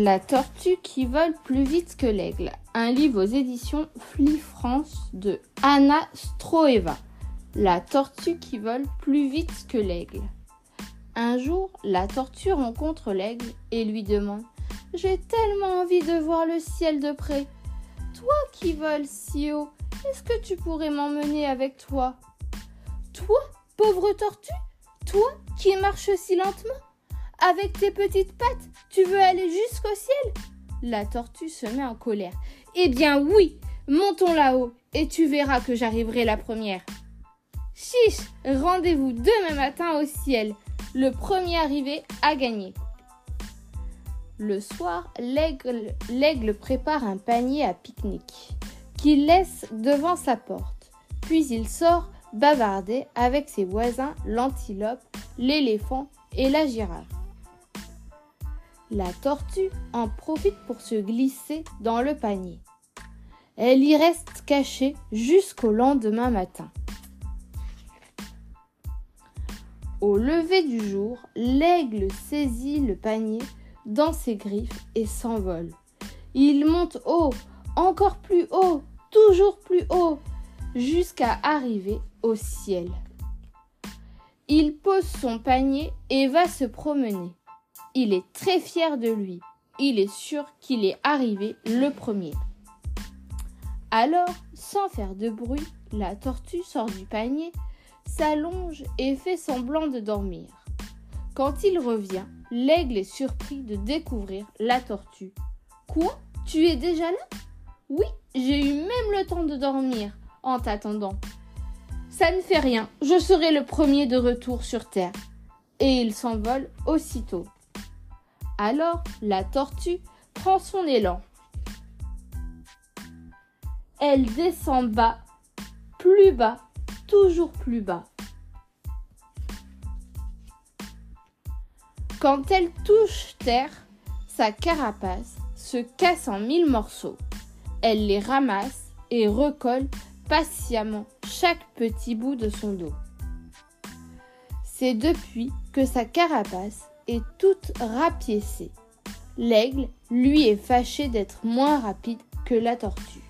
La tortue qui vole plus vite que l'aigle. Un livre aux éditions Fli France de Anna Stroeva. La tortue qui vole plus vite que l'aigle. Un jour, la tortue rencontre l'aigle et lui demande J'ai tellement envie de voir le ciel de près. Toi qui voles si haut, est-ce que tu pourrais m'emmener avec toi? Toi, pauvre tortue Toi qui marches si lentement avec tes petites pattes, tu veux aller jusqu'au ciel? La tortue se met en colère. Eh bien oui, montons là-haut et tu verras que j'arriverai la première. Chiche, rendez-vous demain matin au ciel. Le premier arrivé a gagné. Le soir, l'aigle prépare un panier à pique-nique qu'il laisse devant sa porte. Puis il sort bavarder avec ses voisins l'antilope, l'éléphant et la girafe. La tortue en profite pour se glisser dans le panier. Elle y reste cachée jusqu'au lendemain matin. Au lever du jour, l'aigle saisit le panier dans ses griffes et s'envole. Il monte haut, encore plus haut, toujours plus haut, jusqu'à arriver au ciel. Il pose son panier et va se promener. Il est très fier de lui. Il est sûr qu'il est arrivé le premier. Alors, sans faire de bruit, la tortue sort du panier, s'allonge et fait semblant de dormir. Quand il revient, l'aigle est surpris de découvrir la tortue. Quoi? Tu es déjà là? Oui, j'ai eu même le temps de dormir en t'attendant. Ça ne fait rien, je serai le premier de retour sur Terre. Et il s'envole aussitôt. Alors la tortue prend son élan. Elle descend bas, plus bas, toujours plus bas. Quand elle touche terre, sa carapace se casse en mille morceaux. Elle les ramasse et recolle patiemment chaque petit bout de son dos. C'est depuis que sa carapace est toute rapiécée. L'aigle, lui, est fâché d'être moins rapide que la tortue.